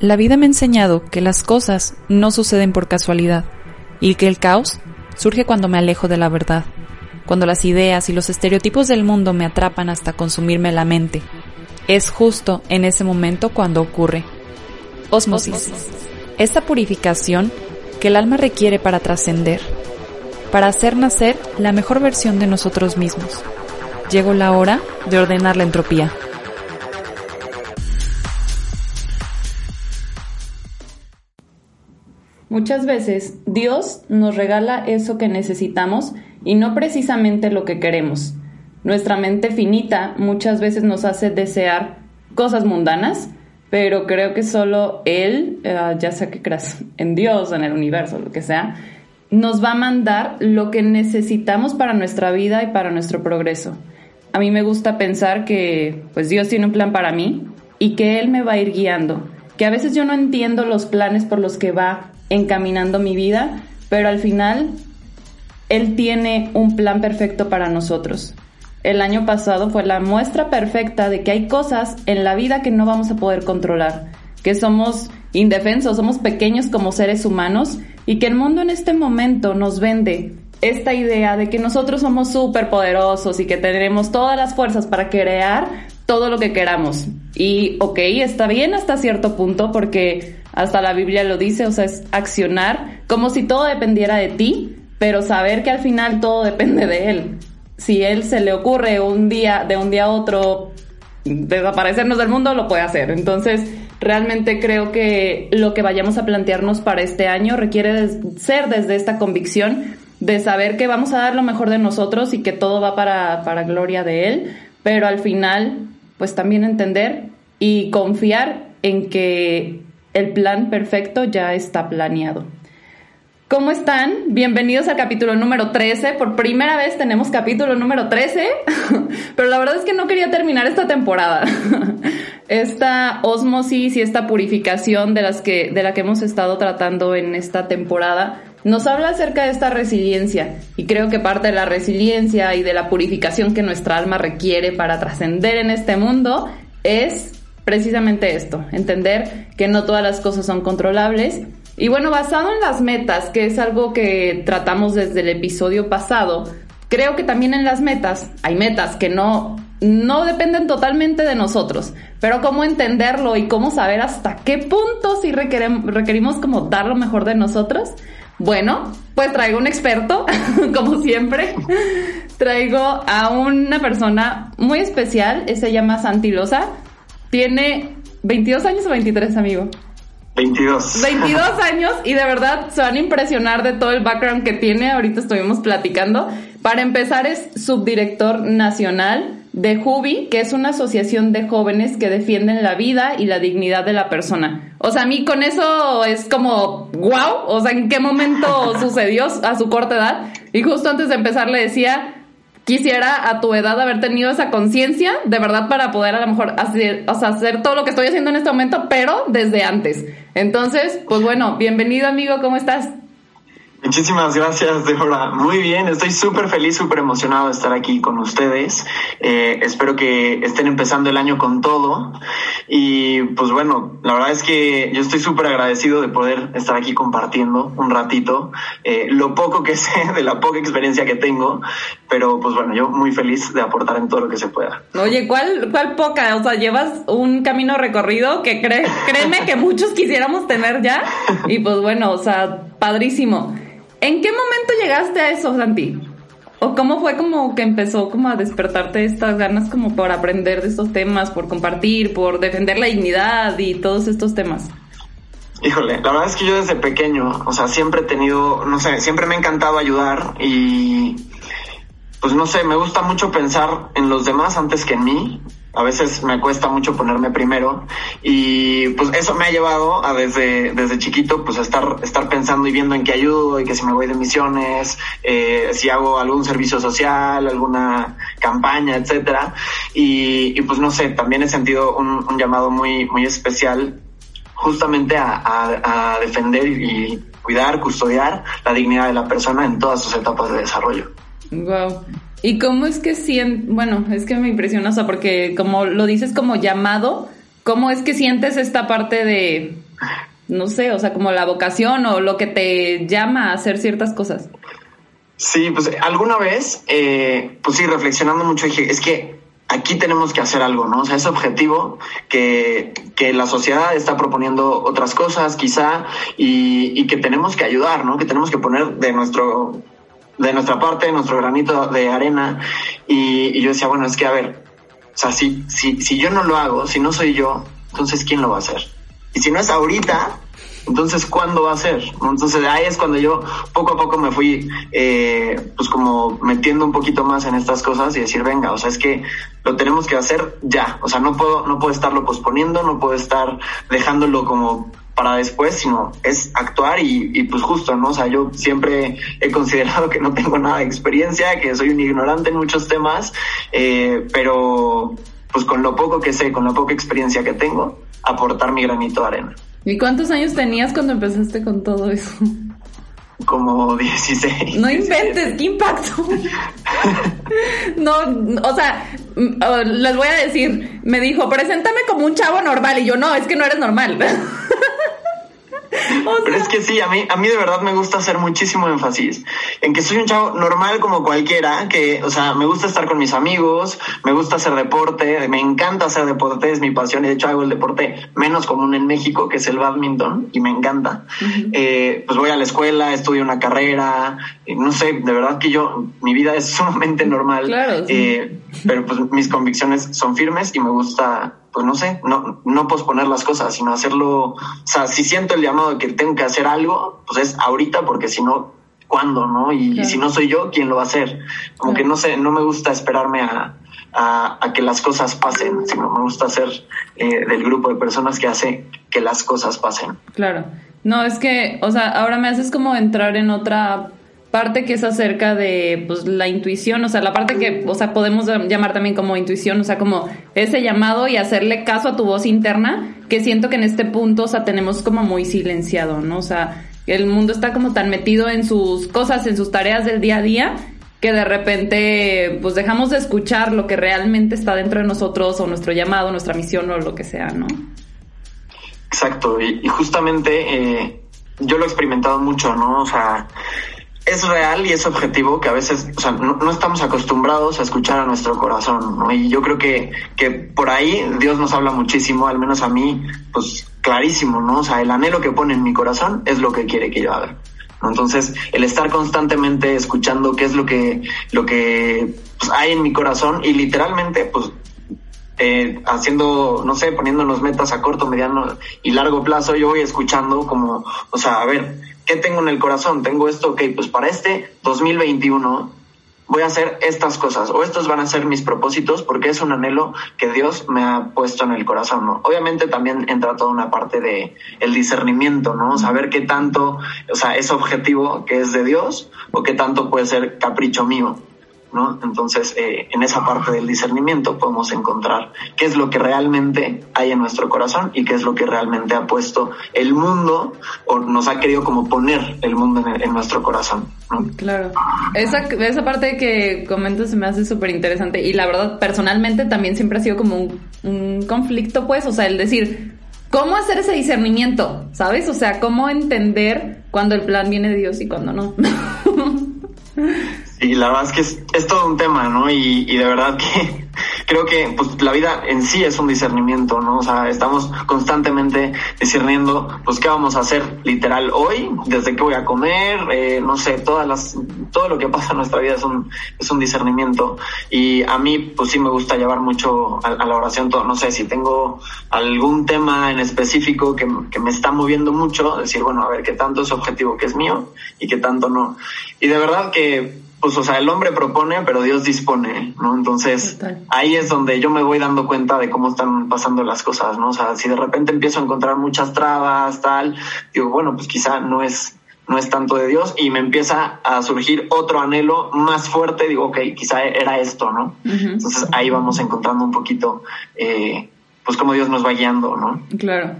La vida me ha enseñado que las cosas no suceden por casualidad y que el caos surge cuando me alejo de la verdad, cuando las ideas y los estereotipos del mundo me atrapan hasta consumirme la mente. Es justo en ese momento cuando ocurre. Osmosis. Esta purificación que el alma requiere para trascender, para hacer nacer la mejor versión de nosotros mismos. Llegó la hora de ordenar la entropía. Muchas veces Dios nos regala eso que necesitamos y no precisamente lo que queremos. Nuestra mente finita muchas veces nos hace desear cosas mundanas, pero creo que solo Él, eh, ya sea que creas en Dios, en el universo, lo que sea, nos va a mandar lo que necesitamos para nuestra vida y para nuestro progreso. A mí me gusta pensar que pues Dios tiene un plan para mí y que Él me va a ir guiando, que a veces yo no entiendo los planes por los que va encaminando mi vida, pero al final Él tiene un plan perfecto para nosotros. El año pasado fue la muestra perfecta de que hay cosas en la vida que no vamos a poder controlar, que somos indefensos, somos pequeños como seres humanos y que el mundo en este momento nos vende esta idea de que nosotros somos súper poderosos y que tenemos todas las fuerzas para crear todo lo que queramos. Y ok, está bien hasta cierto punto porque hasta la Biblia lo dice, o sea, es accionar como si todo dependiera de ti, pero saber que al final todo depende de Él. Si Él se le ocurre un día, de un día a otro, desaparecernos del mundo, lo puede hacer. Entonces, realmente creo que lo que vayamos a plantearnos para este año requiere ser desde esta convicción de saber que vamos a dar lo mejor de nosotros y que todo va para, para gloria de Él, pero al final, pues también entender y confiar en que el plan perfecto ya está planeado. ¿Cómo están? Bienvenidos al capítulo número 13. Por primera vez tenemos capítulo número 13, pero la verdad es que no quería terminar esta temporada. Esta osmosis y esta purificación de, las que, de la que hemos estado tratando en esta temporada nos habla acerca de esta resiliencia y creo que parte de la resiliencia y de la purificación que nuestra alma requiere para trascender en este mundo es precisamente esto, entender que no todas las cosas son controlables. Y bueno, basado en las metas, que es algo que tratamos desde el episodio pasado, creo que también en las metas hay metas que no, no dependen totalmente de nosotros, pero cómo entenderlo y cómo saber hasta qué punto si requerimos, como dar lo mejor de nosotros. Bueno, pues traigo un experto, como siempre. Traigo a una persona muy especial, se llama Santilosa. Tiene 22 años o 23, amigo. 22. 22 años y de verdad se van a impresionar de todo el background que tiene. Ahorita estuvimos platicando. Para empezar es subdirector nacional de Jubi, que es una asociación de jóvenes que defienden la vida y la dignidad de la persona. O sea, a mí con eso es como, wow, o sea, ¿en qué momento sucedió a su corta edad? Y justo antes de empezar le decía, quisiera a tu edad haber tenido esa conciencia, de verdad, para poder a lo mejor hacer, o sea, hacer todo lo que estoy haciendo en este momento, pero desde antes. Entonces, pues bueno, bienvenido amigo, ¿cómo estás? Muchísimas gracias, Deborah. Muy bien, estoy súper feliz, súper emocionado de estar aquí con ustedes. Eh, espero que estén empezando el año con todo. Y pues bueno, la verdad es que yo estoy súper agradecido de poder estar aquí compartiendo un ratito eh, lo poco que sé de la poca experiencia que tengo. Pero pues bueno, yo muy feliz de aportar en todo lo que se pueda. Oye, ¿cuál, cuál poca? O sea, llevas un camino recorrido que créeme que muchos quisiéramos tener ya. Y pues bueno, o sea, padrísimo. ¿En qué momento llegaste a eso, Santi? ¿O cómo fue como que empezó como a despertarte estas ganas como por aprender de estos temas, por compartir, por defender la dignidad y todos estos temas? Híjole, la verdad es que yo desde pequeño, o sea, siempre he tenido, no sé, siempre me ha encantado ayudar y pues no sé, me gusta mucho pensar en los demás antes que en mí a veces me cuesta mucho ponerme primero y pues eso me ha llevado a desde, desde chiquito pues a estar, estar pensando y viendo en qué ayudo y que si me voy de misiones, eh, si hago algún servicio social, alguna campaña, etcétera. Y, pues no sé, también he sentido un, llamado muy, muy especial justamente a, a defender y cuidar, custodiar la dignidad de la persona en todas sus etapas de desarrollo. Wow. ¿Y cómo es que sientes, bueno, es que me impresiona, o sea, porque como lo dices como llamado, ¿cómo es que sientes esta parte de, no sé, o sea, como la vocación o lo que te llama a hacer ciertas cosas. Sí, pues alguna vez, eh, pues sí, reflexionando mucho, dije, es que aquí tenemos que hacer algo, ¿no? O sea, ese objetivo que, que la sociedad está proponiendo otras cosas, quizá, y, y, que tenemos que ayudar, ¿no? Que tenemos que poner de nuestro de nuestra parte, nuestro granito de arena. Y, yo decía, bueno, es que a ver, o sea, si, si, si yo no lo hago, si no soy yo, entonces ¿quién lo va a hacer? Y si no es ahorita, entonces, ¿cuándo va a ser? Entonces, ahí es cuando yo poco a poco me fui, eh, pues como metiendo un poquito más en estas cosas y decir, venga, o sea, es que lo tenemos que hacer ya. O sea, no puedo, no puedo estarlo posponiendo, no puedo estar dejándolo como para después, sino es actuar y, y, pues justo, ¿no? O sea, yo siempre he considerado que no tengo nada de experiencia, que soy un ignorante en muchos temas, eh, pero pues con lo poco que sé, con la poca experiencia que tengo, aportar mi granito de arena. ¿Y cuántos años tenías cuando empezaste con todo eso? Como 16. No inventes, qué impacto. no, o sea, les voy a decir, me dijo, preséntame como un chavo normal. Y yo, no, es que no eres normal. Pero es que sí, a mí, a mí de verdad me gusta hacer muchísimo énfasis en que soy un chavo normal como cualquiera, que, o sea, me gusta estar con mis amigos, me gusta hacer deporte, me encanta hacer deporte, es mi pasión y de hecho hago el deporte menos común en México, que es el badminton, y me encanta. eh, pues voy a la escuela, estudio una carrera, no sé, de verdad que yo, mi vida es sumamente normal, claro, sí. eh, pero pues mis convicciones son firmes y me gusta pues no sé, no, no posponer las cosas, sino hacerlo, o sea, si siento el llamado de que tengo que hacer algo, pues es ahorita, porque si no, ¿cuándo, no? Y, claro. y, si no soy yo, ¿quién lo va a hacer? Como claro. que no sé, no me gusta esperarme a, a, a, que las cosas pasen, sino me gusta ser eh, del grupo de personas que hace que las cosas pasen. Claro. No, es que, o sea, ahora me haces como entrar en otra parte que es acerca de pues la intuición, o sea, la parte que, o sea, podemos llamar también como intuición, o sea, como ese llamado y hacerle caso a tu voz interna, que siento que en este punto, o sea, tenemos como muy silenciado, ¿no? O sea, el mundo está como tan metido en sus cosas, en sus tareas del día a día, que de repente pues dejamos de escuchar lo que realmente está dentro de nosotros o nuestro llamado, nuestra misión o lo que sea, ¿no? Exacto, y, y justamente eh, yo lo he experimentado mucho, ¿no? O sea, es real y es objetivo que a veces, o sea, no, no, estamos acostumbrados a escuchar a nuestro corazón, ¿no? Y yo creo que, que por ahí Dios nos habla muchísimo, al menos a mí, pues clarísimo, ¿no? O sea, el anhelo que pone en mi corazón es lo que quiere que yo haga. ¿no? Entonces, el estar constantemente escuchando qué es lo que, lo que pues, hay en mi corazón y literalmente, pues, eh, haciendo, no sé, poniéndonos metas a corto, mediano y largo plazo, yo voy escuchando como, o sea, a ver, ¿qué tengo en el corazón? Tengo esto, ok, pues para este 2021 voy a hacer estas cosas o estos van a ser mis propósitos porque es un anhelo que Dios me ha puesto en el corazón, ¿no? Obviamente también entra toda una parte de el discernimiento, ¿no? Saber qué tanto, o sea, es objetivo que es de Dios o qué tanto puede ser capricho mío. ¿No? Entonces, eh, en esa parte del discernimiento podemos encontrar qué es lo que realmente hay en nuestro corazón y qué es lo que realmente ha puesto el mundo o nos ha querido como poner el mundo en, nuestro corazón. Claro. Esa, esa parte que comentas se me hace súper interesante y la verdad, personalmente también siempre ha sido como un, un conflicto, pues, o sea, el decir, ¿Cómo hacer ese discernimiento? ¿Sabes? O sea, ¿cómo entender cuando el plan viene de Dios y cuando no? Y la verdad es que es, es todo un tema, ¿no? Y, y, de verdad que creo que pues la vida en sí es un discernimiento, ¿no? O sea, estamos constantemente discerniendo, pues qué vamos a hacer literal hoy, desde qué voy a comer, eh, no sé, todas las, todo lo que pasa en nuestra vida es un, es un discernimiento. Y a mí, pues sí me gusta llevar mucho a, a la oración todo, no sé, si tengo algún tema en específico que, que me está moviendo mucho, decir, bueno, a ver qué tanto es objetivo que es mío y qué tanto no. Y de verdad que pues, o sea, el hombre propone, pero Dios dispone, ¿no? Entonces, Total. ahí es donde yo me voy dando cuenta de cómo están pasando las cosas, ¿no? O sea, si de repente empiezo a encontrar muchas trabas, tal, digo, bueno, pues quizá no es, no es tanto de Dios y me empieza a surgir otro anhelo más fuerte, digo, ok, quizá era esto, ¿no? Uh -huh. Entonces, ahí vamos encontrando un poquito, eh, pues, cómo Dios nos va guiando, ¿no? Claro.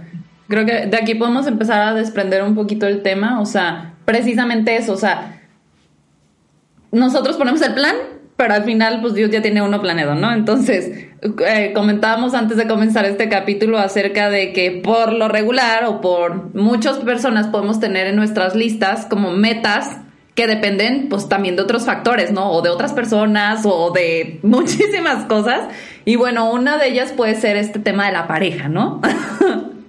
Creo que de aquí podemos empezar a desprender un poquito el tema, o sea, precisamente eso, o sea, nosotros ponemos el plan pero al final pues Dios ya tiene uno planeado, ¿no? Entonces, eh, comentábamos antes de comenzar este capítulo acerca de que por lo regular o por muchas personas podemos tener en nuestras listas como metas que dependen pues también de otros factores, ¿no? O de otras personas o de muchísimas cosas. Y bueno, una de ellas puede ser este tema de la pareja, ¿no?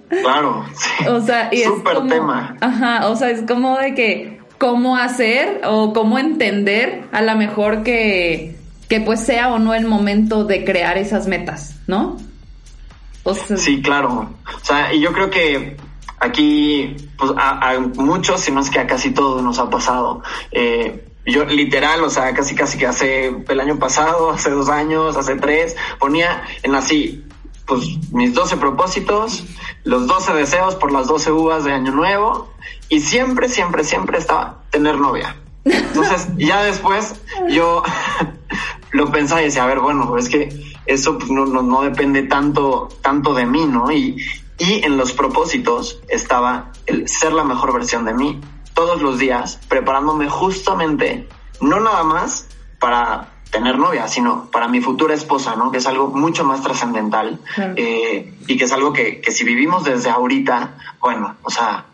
Claro, sí. O sea, y Súper es como, tema. Ajá, o sea, es como de que cómo hacer o cómo entender a lo mejor que, que pues sea o no el momento de crear esas metas, ¿no? Sí, claro. O sea, y yo creo que aquí, pues a, a, muchos, si no es que a casi todos nos ha pasado. Eh, yo literal, o sea, casi casi que hace el año pasado, hace dos años, hace tres, ponía en así, pues mis 12 propósitos, los 12 deseos por las 12 uvas de año nuevo y siempre, siempre, siempre estaba tener novia. Entonces, ya después yo lo pensaba y decía, a ver, bueno, es que eso pues, no, no, no depende tanto, tanto de mí, ¿no? Y, y en los propósitos estaba el ser la mejor versión de mí todos los días, preparándome justamente, no nada más para tener novia, sino para mi futura esposa, ¿no? Que es algo mucho más trascendental Claro. eh, y que es algo que, que si vivimos desde ahorita, bueno, o sea,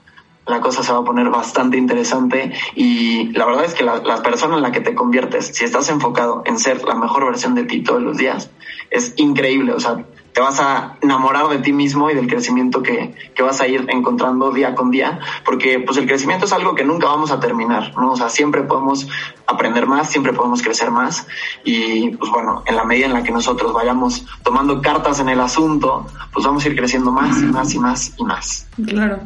la cosa se va a poner bastante interesante y la verdad es que la, la persona en la que te conviertes, si estás enfocado en ser la mejor versión de ti todos los días, es increíble, o sea, te vas a enamorar de ti mismo y del crecimiento que, que vas a ir encontrando día con día, porque pues el crecimiento es algo que nunca vamos a terminar, ¿no? O sea, siempre podemos aprender más, siempre podemos crecer más y pues bueno, en la medida en la que nosotros vayamos tomando cartas en el asunto, pues vamos a ir creciendo más y más y más y más. Claro.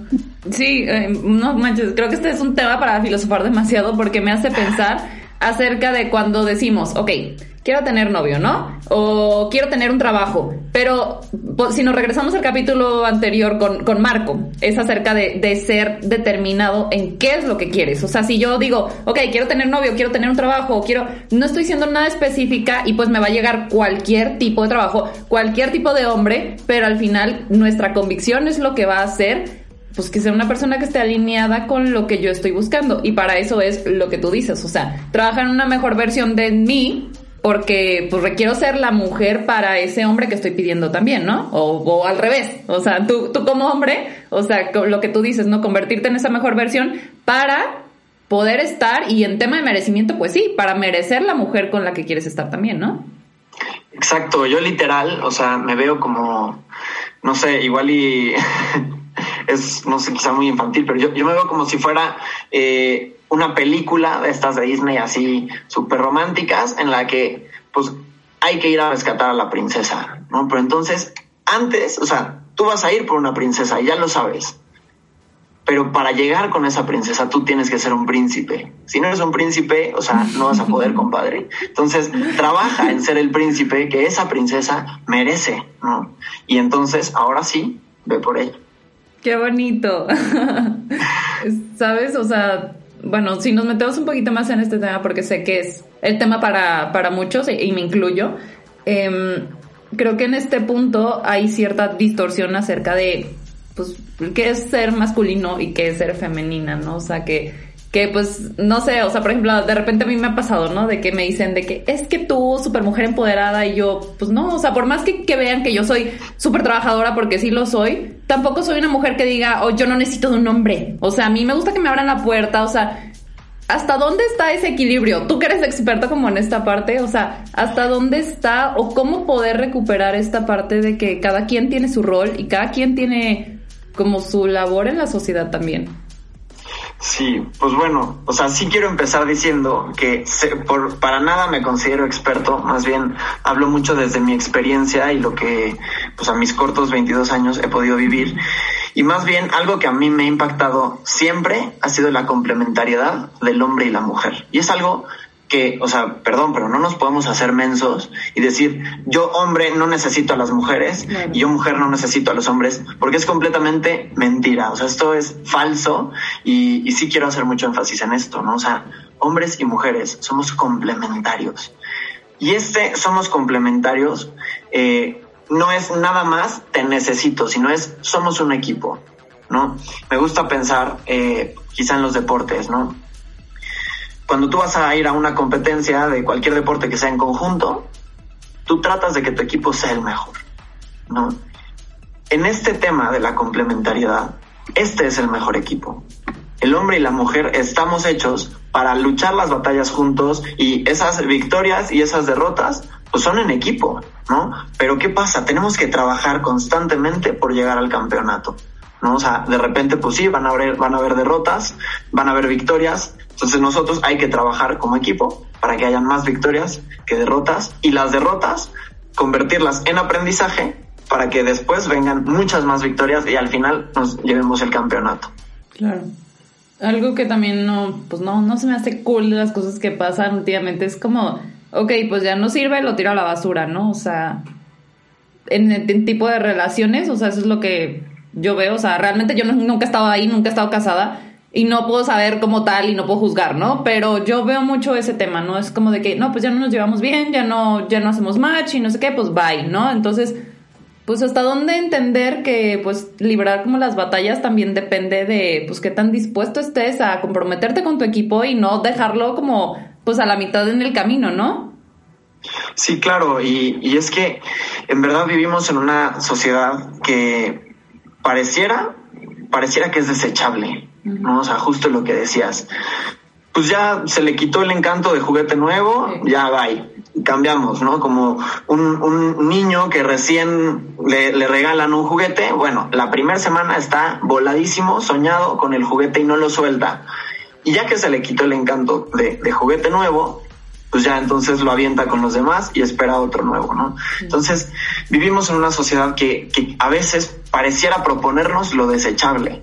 Sí, eh, no manches, creo que este es un tema para filosofar demasiado porque me hace pensar acerca de cuando decimos, ok, quiero tener novio, ¿no? O quiero tener un trabajo, pero po- si nos regresamos al capítulo anterior con, con Marco, es acerca de, de ser determinado en qué es lo que quieres. O sea, si yo digo, ok, quiero tener novio, quiero tener un trabajo, quiero, no estoy siendo nada específica y pues me va a llegar cualquier tipo de trabajo, cualquier tipo de hombre, pero al final nuestra convicción es lo que va a hacer pues que sea una persona que esté alineada con lo que yo estoy buscando. Y para eso es lo que tú dices. O sea, trabajar en una mejor versión de mí porque pues requiero ser la mujer para ese hombre que estoy pidiendo también, ¿no? O, al revés. O sea, tú, tú como hombre, o sea, lo que tú dices, ¿no? Convertirte en esa mejor versión para poder estar y en tema de merecimiento, pues sí, para merecer la mujer con la que quieres estar también, ¿no? Exacto, yo literal, o sea, me veo como, no sé, igual y es, no sé, quizá muy infantil, pero yo, yo me veo como si fuera eh, una película de estas de Disney así súper románticas en la que pues hay que ir a rescatar a la princesa, ¿no? Pero entonces, antes, o sea, tú vas a ir por una princesa, ya lo sabes. Pero para llegar con esa princesa tú tienes que ser un príncipe. Si no eres un príncipe, o sea, no vas a poder, compadre. Entonces, trabaja en ser el príncipe que esa princesa merece, ¿no? Y entonces, ahora sí, ve por ella. Qué bonito. ¿Sabes? O sea, bueno, si nos metemos un poquito más en este tema, porque sé que es el tema para, para muchos y, me incluyo, em, creo que en este punto hay cierta distorsión acerca de, pues, qué es ser masculino y qué es ser femenina, ¿no? O sea, que que pues no sé, o sea, por ejemplo, de repente a mí me ha pasado, ¿no? De que me dicen de que es que tú, super mujer empoderada, y yo, pues no, o sea, por más que, que vean que yo soy súper trabajadora, porque sí lo soy, tampoco soy una mujer que diga, oh, yo no necesito de un hombre. O sea, a mí me gusta que me abran la puerta, o sea, ¿hasta dónde está ese equilibrio? Tú que eres experta como en esta parte, o sea, ¿hasta dónde está o cómo poder recuperar esta parte de que cada quien tiene su rol y cada quien tiene como su labor en la sociedad también? Sí, pues bueno, o sea, sí quiero empezar diciendo que se- por, para nada me considero experto, más bien hablo mucho desde mi experiencia y lo que pues a mis cortos 22 años he podido vivir. Y más bien algo que a mí me ha impactado siempre ha sido la complementariedad del hombre y la mujer. Y es algo que, o sea, perdón, pero no nos podemos hacer mensos y decir, yo hombre no necesito a las mujeres Claro. y yo mujer no necesito a los hombres, porque es completamente mentira. O sea, esto es falso y, y sí quiero hacer mucho énfasis en esto, ¿no? O sea, hombres y mujeres somos complementarios. Y este somos complementarios eh, no es nada más te necesito, sino es somos un equipo, ¿no? Me gusta pensar eh, quizá en los deportes, ¿no? Cuando tú vas a ir a una competencia de cualquier deporte que sea en conjunto, tú tratas de que tu equipo sea el mejor, ¿no? En este tema de la complementariedad, este es el mejor equipo. El hombre y la mujer estamos hechos para luchar las batallas juntos y esas victorias y esas derrotas pues son en equipo, ¿no? Pero ¿qué pasa? Tenemos que trabajar constantemente por llegar al campeonato, ¿no? O sea, de repente pues sí, van a haber, van a haber derrotas, van a haber victorias, entonces nosotros hay que trabajar como equipo para que hayan más victorias que derrotas y las derrotas convertirlas en aprendizaje para que después vengan muchas más victorias y al final nos llevemos el campeonato. Claro. Algo que también no, pues no, no se me hace cool de las cosas que pasan últimamente es como, ok, pues ya no sirve, lo tiro a la basura, ¿no? O sea, en, en tipo de relaciones, o sea, eso es lo que yo veo, o sea, realmente yo nunca he estado ahí, nunca he estado casada y no puedo saber como tal y no puedo juzgar, ¿no? Pero yo veo mucho ese tema, ¿no? Es como de que, no, pues ya no nos llevamos bien, ya no, ya no hacemos match y no sé qué, pues bye, ¿no? Entonces, pues hasta dónde entender que pues librar como las batallas también depende de pues qué tan dispuesto estés a comprometerte con tu equipo y no dejarlo como pues a la mitad en el camino, ¿no? Sí, claro, y, y es que en verdad vivimos en una sociedad que pareciera, pareciera que es desechable, ¿no? O sea, justo lo que decías. Pues ya se le quitó el encanto de juguete nuevo, ya va cambiamos, ¿no? Como un, un niño que recién le, le, regalan un juguete, bueno, la primera semana está voladísimo, soñado con el juguete y no lo suelta. Y ya que se le quitó el encanto de, de juguete nuevo, pues ya entonces lo avienta con los demás y espera otro nuevo, ¿no? Entonces, vivimos en una sociedad que, que a veces pareciera proponernos lo desechable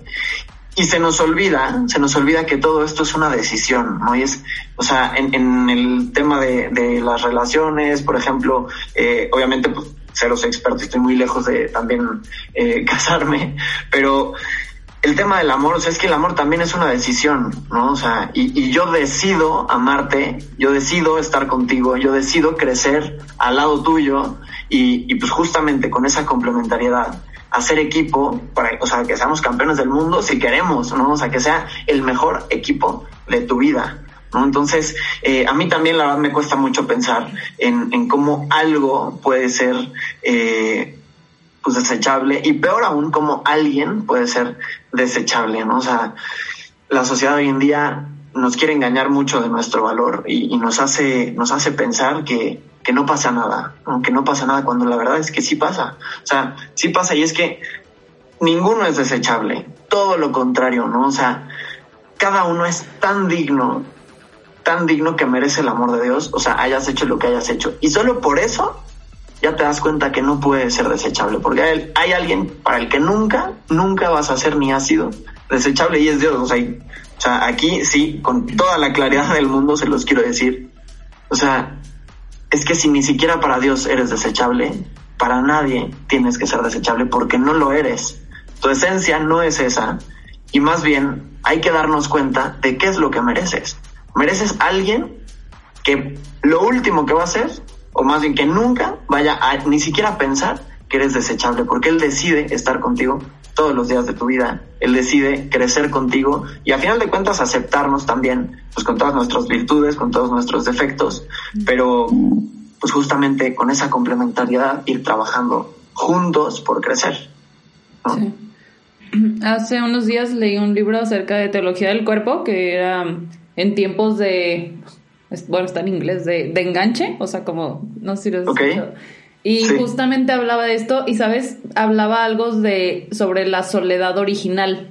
y se nos olvida, se nos olvida que todo esto es una decisión, ¿no? Y es, o sea, en, en el tema de, de, las relaciones, por ejemplo, eh, obviamente, pues, los expertos, estoy muy lejos de también eh, casarme, pero el tema del amor, o sea, es que el amor también es una decisión, ¿no? O sea, y, y yo decido amarte, yo decido estar contigo, yo decido crecer al lado tuyo, y, y pues justamente con esa complementariedad hacer equipo para, o sea, que seamos campeones del mundo si queremos, ¿no? O sea, que sea el mejor equipo de tu vida, ¿no? Entonces, eh, a mí también la verdad me cuesta mucho pensar en, en cómo algo puede ser, eh, pues desechable y peor aún cómo alguien puede ser desechable, ¿no? O sea, la sociedad hoy en día nos quiere engañar mucho de nuestro valor y, y nos hace, nos hace pensar que, que no pasa nada, aunque no pasa nada cuando la verdad es que sí pasa. O sea, sí pasa y es que ninguno es desechable, todo lo contrario, ¿no? O sea, cada uno es tan digno, tan digno que merece el amor de Dios, o sea, hayas hecho lo que hayas hecho. Y solo por eso ya te das cuenta que no puede ser desechable, porque hay, alguien para el que nunca, nunca vas a ser ni has sido desechable y es Dios. O sea, aquí sí, con toda la claridad del mundo se los quiero decir. O sea, es que si ni siquiera para Dios eres desechable, para nadie tienes que ser desechable porque no lo eres. Tu esencia no es esa. Y más bien hay que darnos cuenta de qué es lo que mereces. Mereces alguien que lo último que va a hacer, o más bien que nunca vaya a ni siquiera pensar que eres desechable, porque Él decide estar contigo todos los días de tu vida. Él decide crecer contigo y a final de cuentas aceptarnos también, pues con todas nuestras virtudes, con todos nuestros defectos, pero pues justamente con esa complementariedad ir trabajando juntos por crecer. ¿no? Sí. Hace unos días leí un libro acerca de teología del cuerpo que era en tiempos de, bueno, está en inglés, de, de enganche, o sea, como, no sé si lo has okay. escuchado. Y sí. justamente hablaba de esto y, ¿sabes? Hablaba algo de, sobre la soledad original.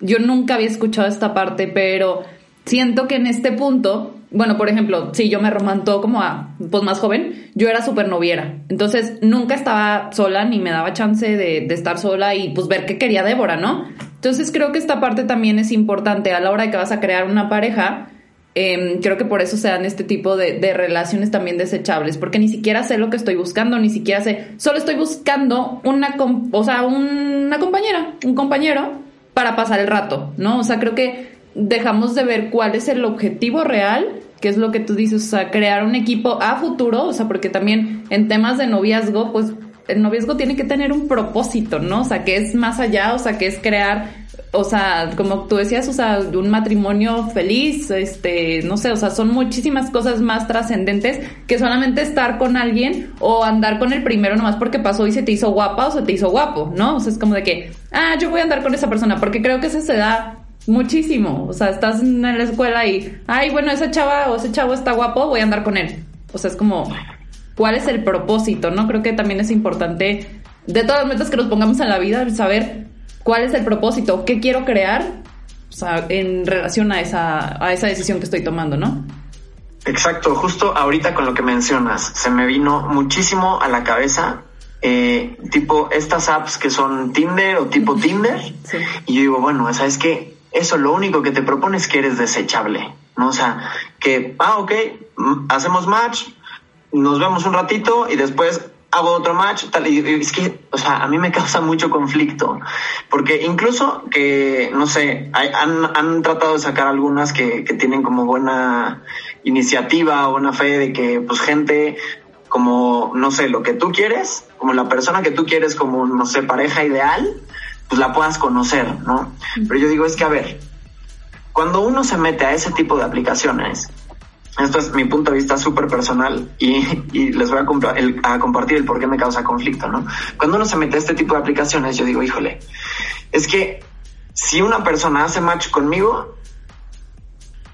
Yo nunca había escuchado esta parte, pero siento que en este punto, bueno, por ejemplo, si yo me romantó como a, pues más joven, yo era súper noviera. Entonces nunca estaba sola ni me daba chance de, de estar sola y pues ver qué quería Débora, ¿no? Entonces creo que esta parte también es importante a la hora de que vas a crear una pareja eh, creo que por eso se dan este tipo de, de, relaciones también desechables, porque ni siquiera sé lo que estoy buscando, ni siquiera sé, solo estoy buscando una, o sea, una compañera, un compañero para pasar el rato, ¿no? O sea, creo que dejamos de ver cuál es el objetivo real, que es lo que tú dices, o sea, crear un equipo a futuro, o sea, porque también en temas de noviazgo, pues el noviazgo tiene que tener un propósito, ¿no? O sea, que es más allá, o sea, que es crear o sea, como tú decías, o sea, un matrimonio feliz, este, no sé, o sea, son muchísimas cosas más trascendentes que solamente estar con alguien o andar con el primero nomás porque pasó y se te hizo guapa o se te hizo guapo, ¿no? O sea, es como de que, ah, yo voy a andar con esa persona porque creo que eso se da muchísimo. O sea, estás en la escuela y, ay, bueno, esa chava o ese chavo está guapo, voy a andar con él. O sea, es como, ¿cuál es el propósito, no? Creo que también es importante, de todas las metas que nos pongamos en la vida, saber cuál es el propósito, qué quiero crear o sea, en relación a esa, a esa decisión que estoy tomando, ¿no? Exacto, justo ahorita con lo que mencionas, se me vino muchísimo a la cabeza, eh, tipo estas apps que son Tinder o tipo Tinder, y yo digo, bueno, ¿sabes qué? Eso lo único que te propone es que eres desechable, ¿no? O sea, que, ah, ok, hacemos match, nos vemos un ratito y después hago otro match, tal, y, es que, o sea, a mí me causa mucho conflicto, porque incluso que, no sé, han, han tratado de sacar algunas que, que tienen como buena iniciativa o buena fe de que, pues, gente como, no sé, lo que tú quieres, como la persona que tú quieres como, no sé, pareja ideal, pues la puedas conocer, ¿no? Pero yo digo, es que, a ver, cuando uno se mete a ese tipo de aplicaciones, esto es mi punto de vista súper personal y, les voy a, compartir el por qué me causa conflicto, ¿no? Cuando uno se mete a este tipo de aplicaciones, yo digo, híjole, es que si una persona hace match conmigo,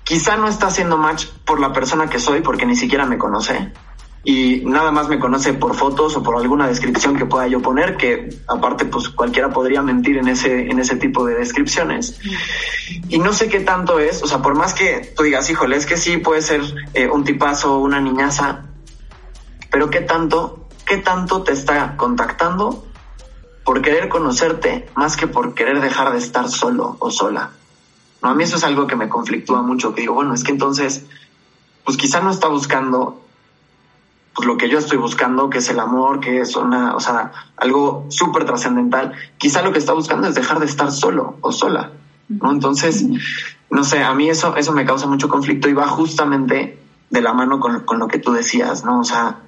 quizá no está haciendo match por la persona que soy porque ni siquiera me conoce, y nada más me conoce por fotos o por alguna descripción que pueda yo poner, que aparte pues cualquiera podría mentir en ese, en ese tipo de descripciones. Y no sé qué tanto es, o sea, por más que tú digas, híjole, es que sí puede ser eh, un tipazo una niñaza, pero qué tanto, qué tanto te está contactando por querer conocerte más que por querer dejar de estar solo o sola. No, a mí eso es algo que me conflictúa mucho, que digo, bueno, es que entonces, pues quizá no está buscando pues lo que yo estoy buscando, que es el amor, que es una, o sea, algo súper trascendental, quizá lo que está buscando es dejar de estar solo o sola, ¿no? Entonces, no sé, a mí eso, eso me causa mucho conflicto y va justamente de la mano con, con lo que tú decías, ¿no? O sea,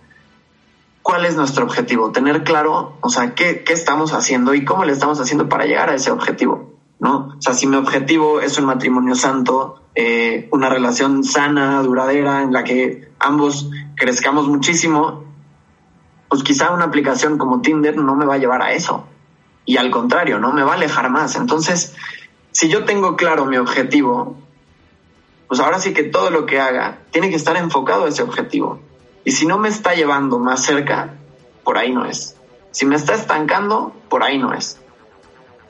¿cuál es nuestro objetivo? Tener claro, o sea, qué, qué estamos haciendo y cómo le estamos haciendo para llegar a ese objetivo, ¿no? O sea, si mi objetivo es un matrimonio santo, eh, una relación sana, duradera, en la que ambos crezcamos muchísimo, pues quizá una aplicación como Tinder no me va a llevar a eso. Y al contrario, no me va a alejar más. Entonces, si yo tengo claro mi objetivo, pues ahora sí que todo lo que haga tiene que estar enfocado a ese objetivo. Y si no me está llevando más cerca, por ahí no es. Si me está estancando, por ahí no es.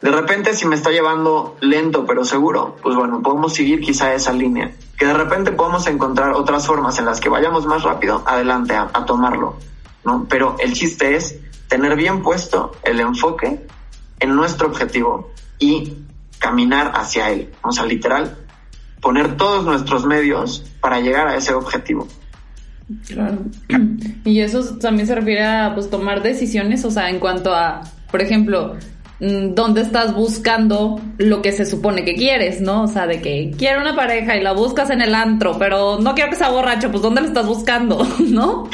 De repente, si me está llevando lento pero seguro, pues bueno, podemos seguir quizá esa línea. Que de repente podemos encontrar otras formas en las que vayamos más rápido, adelante a, tomarlo, ¿no? Pero el chiste es tener bien puesto el enfoque en nuestro objetivo y caminar hacia él. O sea, literal, poner todos nuestros medios para llegar a ese objetivo. Claro. Y eso también se refiere a pues tomar decisiones, o sea, en cuanto a, por ejemplo, dónde estás buscando lo que se supone que quieres, ¿no? O sea, de que quiero una pareja y la buscas en el antro, pero no quiero que sea borracho, pues ¿dónde la estás buscando, no?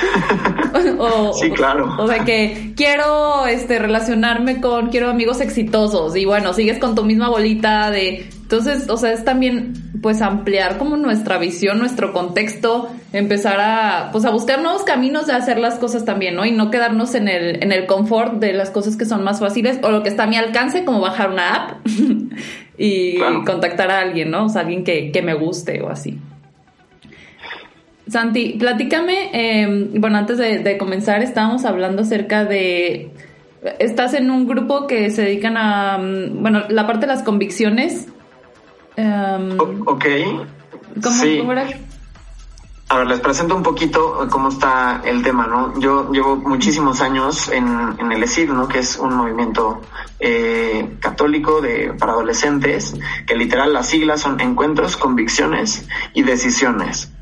sí, claro. O, sea, que quiero este relacionarme con quiero amigos exitosos y bueno, sigues con tu misma bolita de entonces, o sea, es también pues ampliar como nuestra visión, nuestro contexto, empezar a pues a buscar nuevos caminos de hacer las cosas también, ¿no? Y no quedarnos en el en el confort de las cosas que son más fáciles o lo que está a mi alcance, como bajar una app y contactar a alguien, ¿no? O sea, alguien que, que me guste o así. Santi, platícame, em, bueno, antes de, de comenzar estábamos hablando acerca de estás en un grupo que se dedican a, mm, bueno, la parte de las convicciones Um, ok. sí. A ver, les presento un poquito cómo está el tema, ¿no? Yo llevo muchísimos años en, en el ESID, ¿no? Que es un movimiento eh, católico de, para adolescentes, que literal las siglas son encuentros, convicciones y decisiones.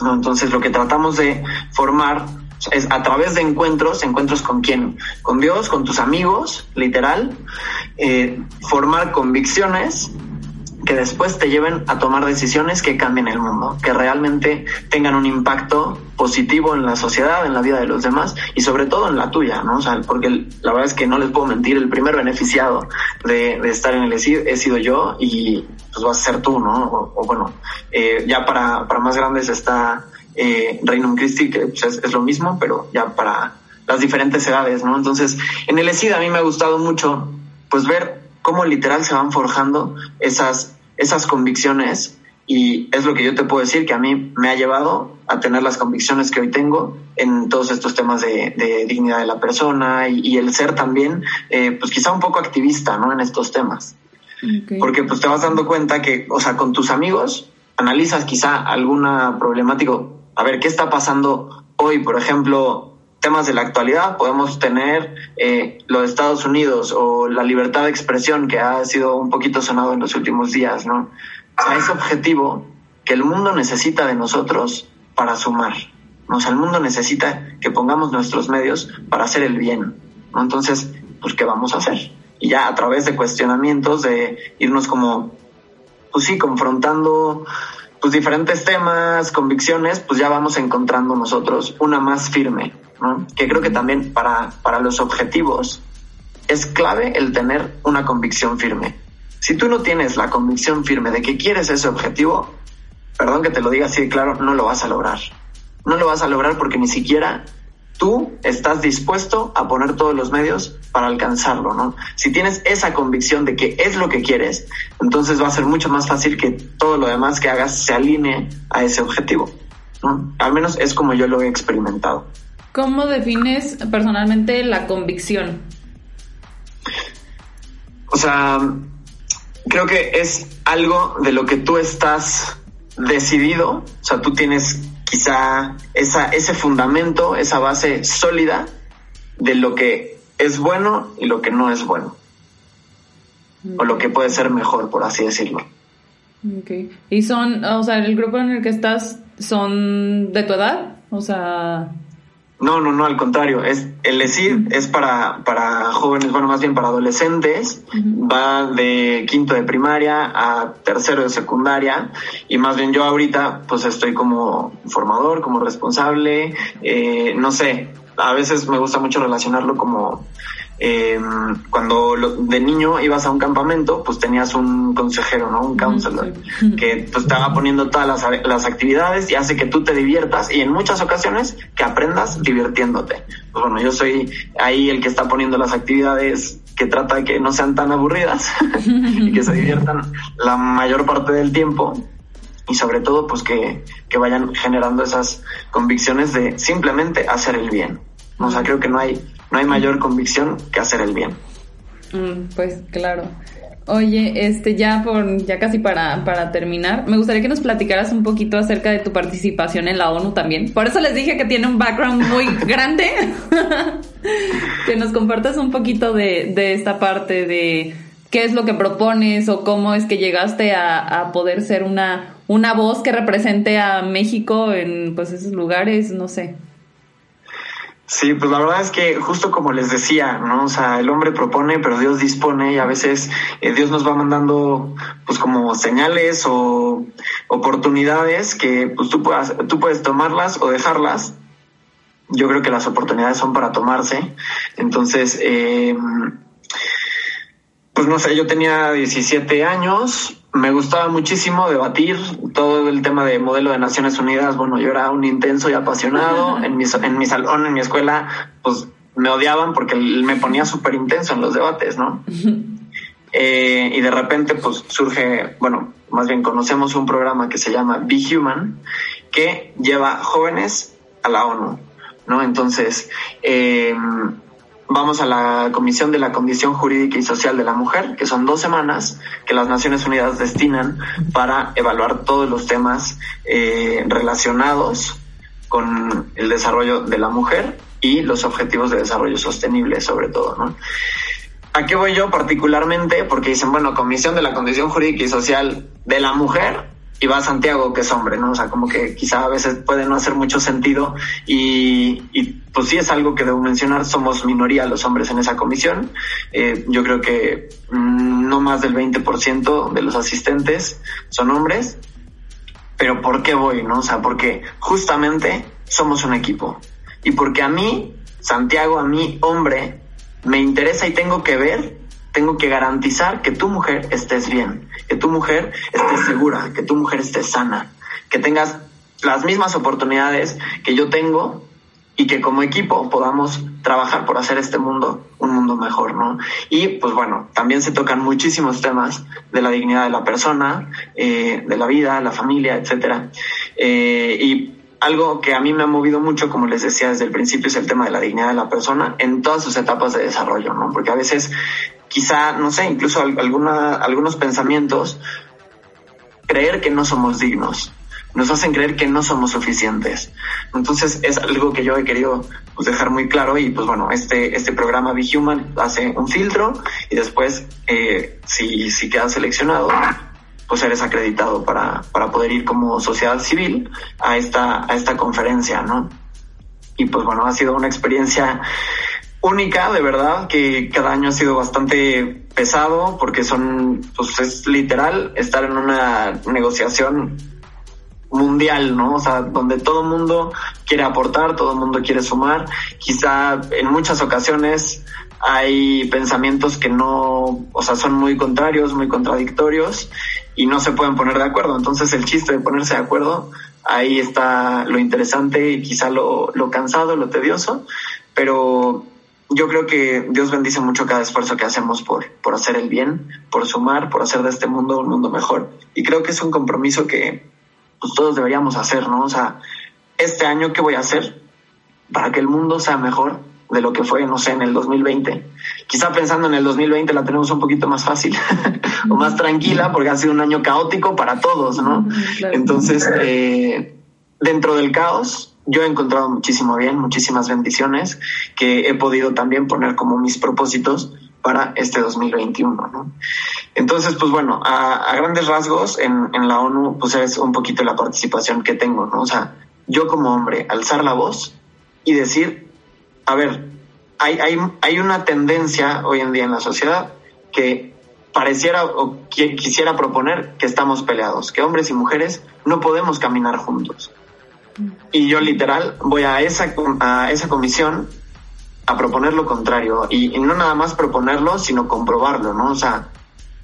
¿no? Entonces lo que tratamos de formar es a través de encuentros, encuentros con quién, con Dios, con tus amigos, literal, eh, formar convicciones que después te lleven a tomar decisiones que cambien el mundo, que realmente tengan un impacto positivo en la sociedad, en la vida de los demás y sobre todo en la tuya, ¿no? O sea, porque la verdad es que no les puedo mentir, el primer beneficiado de, estar en el ESID he sido yo y pues vas a ser tú, ¿no? O, bueno, eh, ya para, para más grandes está eh, Reino Christi, que pues, es, lo mismo, pero ya para las diferentes edades, ¿no? Entonces, en el ESID a mí me ha gustado mucho, pues ver cómo literal se van forjando esas, esas convicciones y es lo que yo te puedo decir que a mí me ha llevado a tener las convicciones que hoy tengo en todos estos temas de, dignidad de la persona y, el ser también, eh, pues quizá un poco activista, ¿no? En estos temas. Porque pues te vas dando cuenta que, o sea, con tus amigos analizas quizá alguna problemática, a ver, ¿qué está pasando hoy? Por ejemplo, temas de la actualidad, podemos tener eh, los Estados Unidos o la libertad de expresión que ha sido un poquito sonado en los últimos días, ¿no? O ese objetivo que el mundo necesita de nosotros para sumar. ¿no? O sea, el mundo necesita que pongamos nuestros medios para hacer el bien, ¿no? Entonces, pues, ¿qué vamos a hacer? Y ya a través de cuestionamientos, de irnos como, pues sí, confrontando pues diferentes temas, convicciones, pues ya vamos encontrando nosotros una más firme, que creo que también para, para los objetivos es clave el tener una convicción firme. Si tú no tienes la convicción firme de que quieres ese objetivo, perdón que te lo diga así claro, no lo vas a lograr. No lo vas a lograr porque ni siquiera tú estás dispuesto a poner todos los medios para alcanzarlo, ¿no? Si tienes esa convicción de que es lo que quieres, entonces va a ser mucho más fácil que todo lo demás que hagas se alinee a ese objetivo, ¿no? Al menos es como yo lo he experimentado. ¿Cómo defines personalmente la convicción? O sea, creo que es algo de lo que tú estás decidido, o sea, tú tienes quizá esa, ese fundamento, esa base sólida de lo que es bueno y lo que no es bueno. O lo que puede ser mejor, por así decirlo. Okay. ¿Y son, o sea, el grupo en el que estás son de tu edad? O sea... No, no, no, al contrario. Es, el ESID es para, para jóvenes, bueno, más bien para adolescentes. Va de quinto de primaria a tercero de secundaria. Y más bien yo ahorita, pues estoy como formador, como responsable. Eh, no sé, a veces me gusta mucho relacionarlo como eh, cuando de niño ibas a un campamento, pues tenías un consejero, ¿no? Un counselor, que pues te va poniendo todas las, las, actividades y hace que tú te diviertas y en muchas ocasiones que aprendas divirtiéndote. Pues bueno, yo soy ahí el que está poniendo las actividades que trata de que no sean tan aburridas y que se diviertan la mayor parte del tiempo y sobre todo pues que, que vayan generando esas convicciones de simplemente hacer el bien. O sea, creo que no hay no hay mayor convicción que hacer el bien. Mm, pues claro. Oye, este ya por ya casi para, para terminar, me gustaría que nos platicaras un poquito acerca de tu participación en la ONU también. Por eso les dije que tiene un background muy grande. que nos compartas un poquito de, de esta parte de qué es lo que propones o cómo es que llegaste a, a poder ser una, una voz que represente a México en pues esos lugares, no sé. Sí, pues la verdad es que justo como les decía, ¿no? O sea, el hombre propone, pero Dios dispone y a veces eh, Dios nos va mandando pues como señales o oportunidades que pues tú puedas, tú puedes tomarlas o dejarlas. Yo creo que las oportunidades son para tomarse. Entonces, eh, pues no sé, yo tenía 17 años, me gustaba muchísimo debatir todo el tema de modelo de Naciones Unidas. Bueno, yo era un intenso y apasionado. En mi, en mi salón, en mi escuela, pues me odiaban porque me ponía súper intenso en los debates, ¿no? Eh, y de repente, pues surge, bueno, más bien conocemos un programa que se llama Be Human, que lleva jóvenes a la ONU, ¿no? Entonces, eh, vamos a la Comisión de la Condición Jurídica y Social de la Mujer, que son dos semanas que las Naciones Unidas destinan para evaluar todos los temas eh, relacionados con el desarrollo de la mujer y los objetivos de desarrollo sostenible, sobre todo, ¿no? ¿A qué voy yo particularmente? Porque dicen, bueno, Comisión de la Condición Jurídica y Social de la Mujer, y va Santiago, que es hombre, ¿no? O sea, como que quizá a veces puede no hacer mucho sentido y, y pues sí es algo que debo mencionar, somos minoría los hombres en esa comisión. Eh, yo creo que mm, no más del 20% de los asistentes son hombres, pero ¿por qué voy, no? O sea, porque justamente somos un equipo y porque a mí, Santiago, a mí, hombre, me interesa y tengo que ver tengo que garantizar que tu mujer estés bien, que tu mujer esté segura, que tu mujer esté sana, que tengas las mismas oportunidades que yo tengo y que como equipo podamos trabajar por hacer este mundo un mundo mejor, ¿no? Y pues bueno, también se tocan muchísimos temas de la dignidad de la persona, eh, de la vida, la familia, etcétera. Eh, y algo que a mí me ha movido mucho, como les decía desde el principio, es el tema de la dignidad de la persona en todas sus etapas de desarrollo, ¿no? Porque a veces quizá, no sé, incluso alguna, algunos pensamientos, creer que no somos dignos, nos hacen creer que no somos suficientes. Entonces es algo que yo he querido pues, dejar muy claro y pues bueno, este, este programa Be Human hace un filtro y después eh, si, si quedas seleccionado, pues eres acreditado para, para poder ir como sociedad civil a esta, a esta conferencia, ¿no? Y pues bueno, ha sido una experiencia única, de verdad, que cada año ha sido bastante pesado porque son, pues es literal estar en una negociación mundial, ¿no? O sea, donde todo mundo quiere aportar, todo mundo quiere sumar. Quizá en muchas ocasiones hay pensamientos que no, o sea, son muy contrarios, muy contradictorios y no se pueden poner de acuerdo. Entonces el chiste de ponerse de acuerdo, ahí está lo interesante y quizá lo, lo cansado, lo tedioso, pero yo creo que Dios bendice mucho cada esfuerzo que hacemos por, por hacer el bien, por sumar, por hacer de este mundo un mundo mejor. Y creo que es un compromiso que pues, todos deberíamos hacer, ¿no? O sea, este año, ¿qué voy a hacer para que el mundo sea mejor de lo que fue, no sé, en el 2020? Quizá pensando en el 2020 la tenemos un poquito más fácil o más tranquila porque ha sido un año caótico para todos, ¿no? Entonces, eh, dentro del caos, yo he encontrado muchísimo bien, muchísimas bendiciones que he podido también poner como mis propósitos para este 2021. ¿no? Entonces, pues bueno, a, grandes rasgos en, en, la ONU, pues es un poquito la participación que tengo, ¿no? O sea, yo como hombre, alzar la voz y decir, a ver, hay, hay, hay una tendencia hoy en día en la sociedad que pareciera o quisiera proponer que estamos peleados, que hombres y mujeres no podemos caminar juntos. Y yo literal voy a esa, a esa comisión a proponer lo contrario. Y, no nada más proponerlo, sino comprobarlo, ¿no? O sea,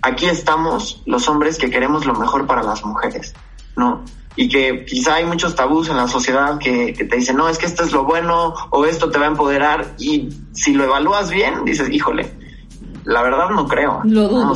aquí estamos los hombres que queremos lo mejor para las mujeres, ¿no? Y que quizá hay muchos tabús en la sociedad que, te dicen, no, es que esto es lo bueno o esto te va a empoderar. Y si lo evalúas bien, dices, híjole, la verdad no creo. Lo dudo.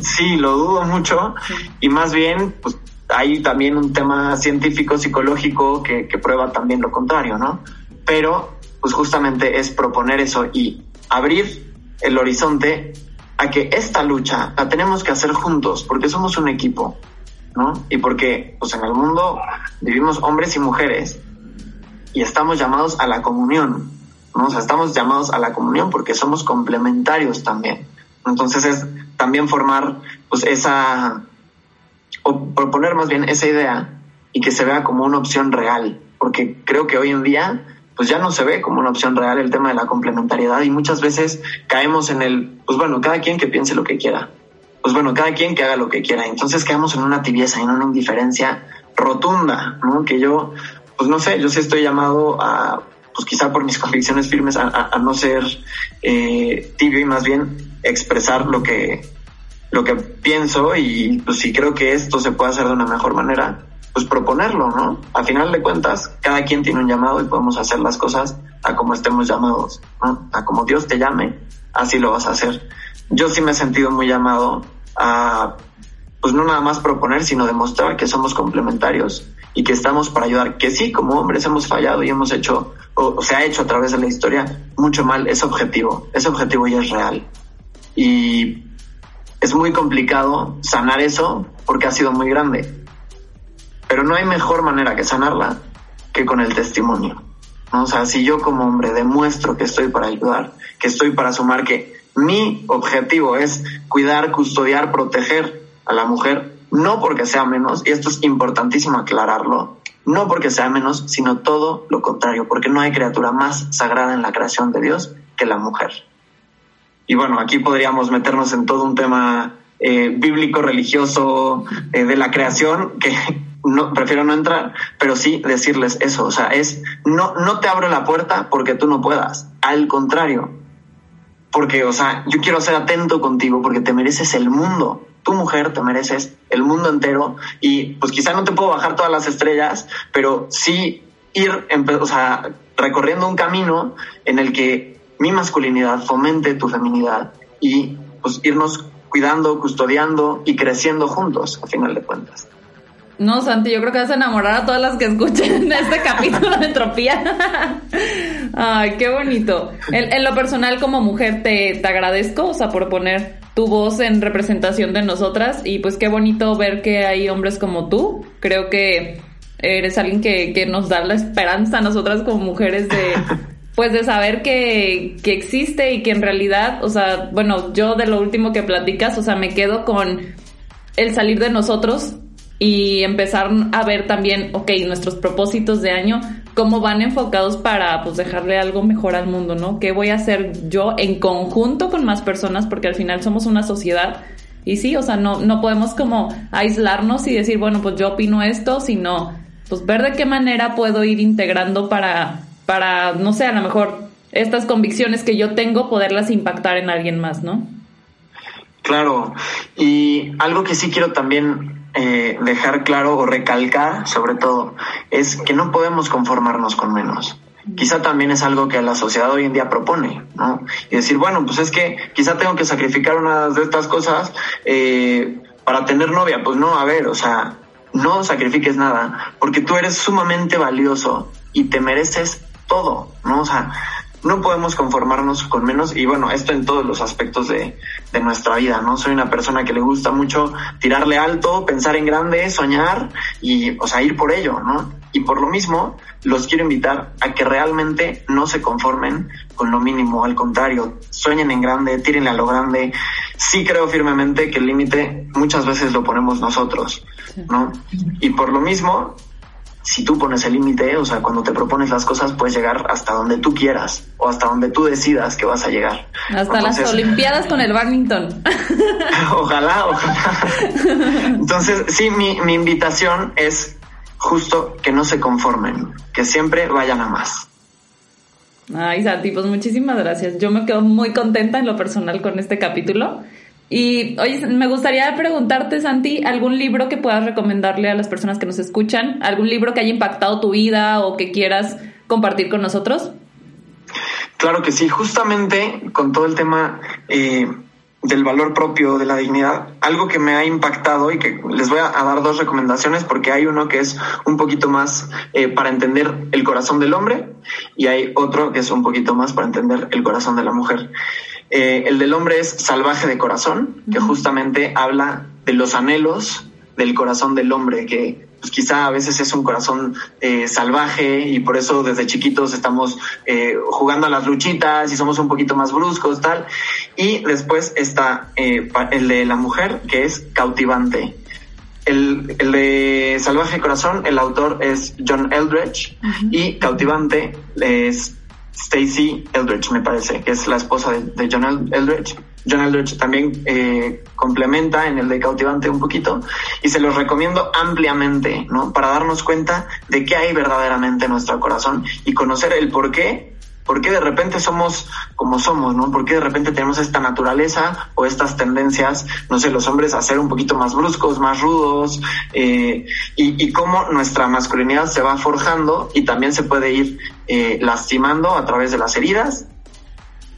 sí, lo dudo mucho. Y más bien, pues hay también un tema científico, psicológico que, prueba también lo contrario, ¿no? Pero, pues justamente es proponer eso y abrir el horizonte a que esta lucha la tenemos que hacer juntos, porque somos un equipo, ¿no? Y porque, pues en el mundo vivimos hombres y mujeres y estamos llamados a la comunión, ¿no? Sea, estamos llamados a la comunión porque somos complementarios también. Entonces es también formar, pues, esa o proponer más bien esa idea y que se vea como una opción real, porque creo que hoy en día pues ya no se ve como una opción real el tema de la complementariedad y muchas veces caemos en el, pues bueno, cada quien que piense lo que quiera, pues bueno, cada quien que haga lo que quiera, entonces quedamos en una tibieza, en una indiferencia rotunda, ¿no? Que yo, pues no sé, yo sí estoy llamado a, pues quizá por mis convicciones firmes, a, no ser eh, tibio y más bien expresar lo que, lo que pienso y pues si creo que esto se puede hacer de una mejor manera, pues proponerlo, ¿no? A final de cuentas, cada quien tiene un llamado y podemos hacer las cosas a como estemos llamados, ¿no? A como Dios te llame, así lo vas a hacer. Yo sí me he sentido muy llamado a, pues no nada más proponer, sino demostrar que somos complementarios y que estamos para ayudar, que sí, como hombres hemos fallado y hemos hecho, o, se ha hecho a través de la historia, mucho mal, es objetivo, ese objetivo ya es real. Y es muy complicado sanar eso porque ha sido muy grande. Pero no hay mejor manera que sanarla que con el testimonio. O sea, si yo como hombre demuestro que estoy para ayudar, que estoy para sumar, que mi objetivo es cuidar, custodiar, proteger a la mujer, no porque sea menos, y esto es importantísimo aclararlo, no porque sea menos, sino todo lo contrario, porque no hay criatura más sagrada en la creación de Dios que la mujer. Y bueno, aquí podríamos meternos en todo un tema eh, bíblico, religioso, eh, de la creación, que no, prefiero no entrar, pero sí decirles eso, o sea, es, no, no te abro la puerta porque tú no puedas, al contrario, porque, o sea, yo quiero ser atento contigo porque te mereces el mundo, tu mujer te mereces el mundo entero. Y pues quizá no te puedo bajar todas las estrellas, pero sí ir, o sea, recorriendo un camino en el que mi masculinidad fomente tu feminidad y pues irnos cuidando, custodiando y creciendo juntos, a final de cuentas. No, Santi, yo creo que vas a enamorar a todas las que escuchen este capítulo de Entropía. Ay, qué bonito. En, lo personal, como mujer, te, te agradezco, o sea, por poner tu voz en representación de nosotras y pues qué bonito ver que hay hombres como tú. Creo que eres alguien que, que nos da la esperanza a nosotras como mujeres de, pues de saber que, que existe y que en realidad, o sea, bueno, yo de lo último que platicas, o sea, me quedo con el salir de nosotros y empezar a ver también, ok, nuestros propósitos de año, cómo van enfocados para pues dejarle algo mejor al mundo, ¿no? ¿Qué voy a hacer yo en conjunto con más personas? Porque al final somos una sociedad y sí, o sea, no, no podemos como aislarnos y decir, bueno, pues yo opino esto, sino pues ver de qué manera puedo ir integrando para, para, no sé, a lo mejor estas convicciones que yo tengo, poderlas impactar en alguien más, ¿no? Claro, y algo que sí quiero también eh, dejar claro o recalcar, sobre todo, es que no podemos conformarnos con menos. Quizá también es algo que la sociedad hoy en día propone, ¿no? Y decir, bueno, pues es que quizá tengo que sacrificar una de estas cosas eh, para tener novia. Pues no, a ver, o sea, no sacrifiques nada, porque tú eres sumamente valioso y te mereces todo, ¿no? O sea, no podemos conformarnos con menos y bueno, esto en todos los aspectos de, de, nuestra vida, ¿no? Soy una persona que le gusta mucho tirarle alto, pensar en grande, soñar y, o sea, ir por ello, ¿no? Y por lo mismo, los quiero invitar a que realmente no se conformen con lo mínimo, al contrario, sueñen en grande, tírenle a lo grande. Sí creo firmemente que el límite muchas veces lo ponemos nosotros, ¿no? Y por lo mismo, si tú pones el límite, o sea, cuando te propones las cosas, puedes llegar hasta donde tú quieras o hasta donde tú decidas que vas a llegar. Hasta las Olimpiadas con el badminton. ojalá, ojalá. Entonces, sí, mi, mi invitación es justo que no se conformen, que siempre vayan a más. Ay, Santi, pues muchísimas gracias. Yo me quedo muy contenta en lo personal con este capítulo. Y oye, me gustaría preguntarte, Santi, algún libro que puedas recomendarle a las personas que nos escuchan, algún libro que haya impactado tu vida o que quieras compartir con nosotros. Claro que sí, justamente con todo el tema eh, del valor propio, de la dignidad, algo que me ha impactado y que les voy a, dar dos recomendaciones porque hay uno que es un poquito más eh, para entender el corazón del hombre y hay otro que es un poquito más para entender el corazón de la mujer. Eh, el del hombre es salvaje de corazón, que justamente habla de los anhelos del corazón del hombre, que pues quizá a veces es un corazón eh, salvaje y por eso desde chiquitos estamos eh, jugando a las luchitas y somos un poquito más bruscos, tal. Y después está el de la mujer, que es cautivante. El, el, de Salvaje Corazón, el autor es John Eldridge y Cautivante es Stacy Eldridge, me parece, que es la esposa de, John Eldridge. John Eldridge también eh, complementa en el de Cautivante un poquito y se los recomiendo ampliamente, ¿no? Para darnos cuenta de qué hay verdaderamente en nuestro corazón y conocer el por qué ¿Por qué de repente somos como somos, no? ¿Por qué de repente tenemos esta naturaleza o estas tendencias, no sé, los hombres a ser un poquito más bruscos, más rudos, eh, y, y, cómo nuestra masculinidad se va forjando y también se puede ir eh, lastimando a través de las heridas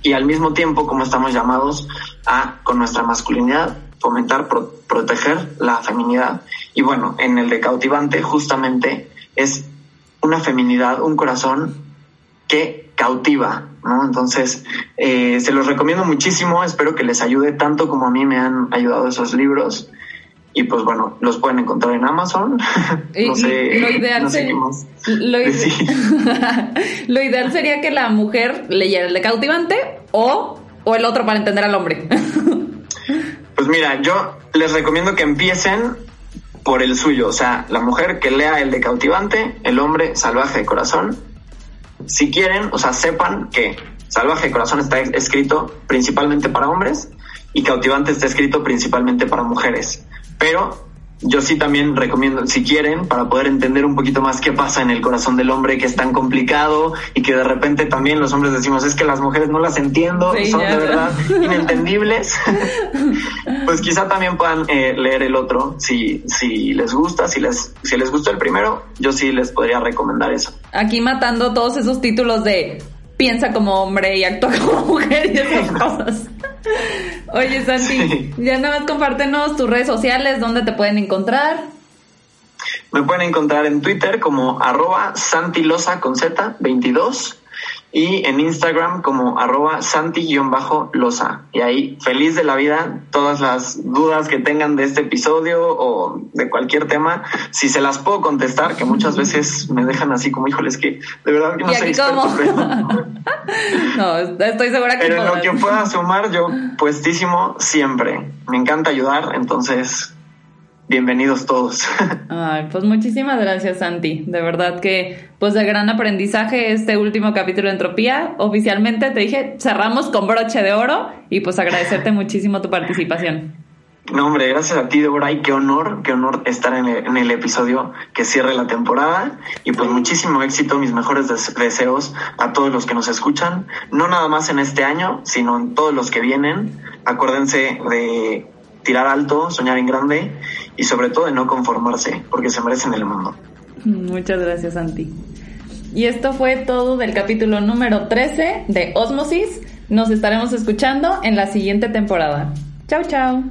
y al mismo tiempo cómo estamos llamados a, con nuestra masculinidad, fomentar, proteger la feminidad. Y bueno, en el de cautivante justamente es una feminidad, un corazón que cautiva, ¿no? Entonces, eh, se los recomiendo muchísimo, espero que les ayude tanto como a mí me han ayudado esos libros. Y pues bueno, los pueden encontrar en Amazon. no sé, lo ideal, sería, lo, ideal sería que la mujer leyera el de cautivante o, o el otro para entender al hombre. pues mira, yo les recomiendo que empiecen por el suyo. O sea, la mujer que lea el de cautivante, el hombre salvaje de corazón. Si quieren, o sea, sepan que salvaje corazón está escrito principalmente para hombres y cautivante está escrito principalmente para mujeres. Pero yo sí también recomiendo, si quieren, para poder entender un poquito más qué pasa en el corazón del hombre, que es tan complicado y que de repente también los hombres decimos, es que las mujeres no las entiendo, son de verdad inentendibles, pues quizá también puedan eh, leer el otro, si, si les gusta, si les, si les gustó el primero, yo sí les podría recomendar eso. Aquí matando todos esos títulos de piensa como hombre y actúa como mujer y esas cosas. Oye, Santi, ya nada más compártenos tus redes sociales, dónde te pueden encontrar. Me pueden encontrar en Twitter como arroba santilosa con Z 22 y en Instagram como arroba santi-losa. Y ahí, feliz de la vida, todas las dudas que tengan de este episodio o de cualquier tema, si se las puedo contestar, que muchas veces me dejan así como, híjoles, que de verdad que no sé no, estoy segura que Pero en lo que pueda sumar, yo puestísimo siempre. Me encanta ayudar, entonces bienvenidos todos. Ay, pues muchísimas gracias, Santi. De verdad que, pues de gran aprendizaje este último capítulo de Entropía. Oficialmente te dije, cerramos con broche de oro y pues agradecerte muchísimo tu participación. No, hombre, gracias a ti, Deborah, y qué honor, qué honor estar en el, en el episodio que cierre la temporada. Y pues muchísimo éxito, mis mejores deseos a todos los que nos escuchan, no nada más en este año, sino en todos los que vienen. Acuérdense de tirar alto, soñar en grande y sobre todo de no conformarse, porque se merecen el mundo. Muchas gracias, Santi. Y esto fue todo del capítulo número 13 de Osmosis. Nos estaremos escuchando en la siguiente temporada. Chao, chao.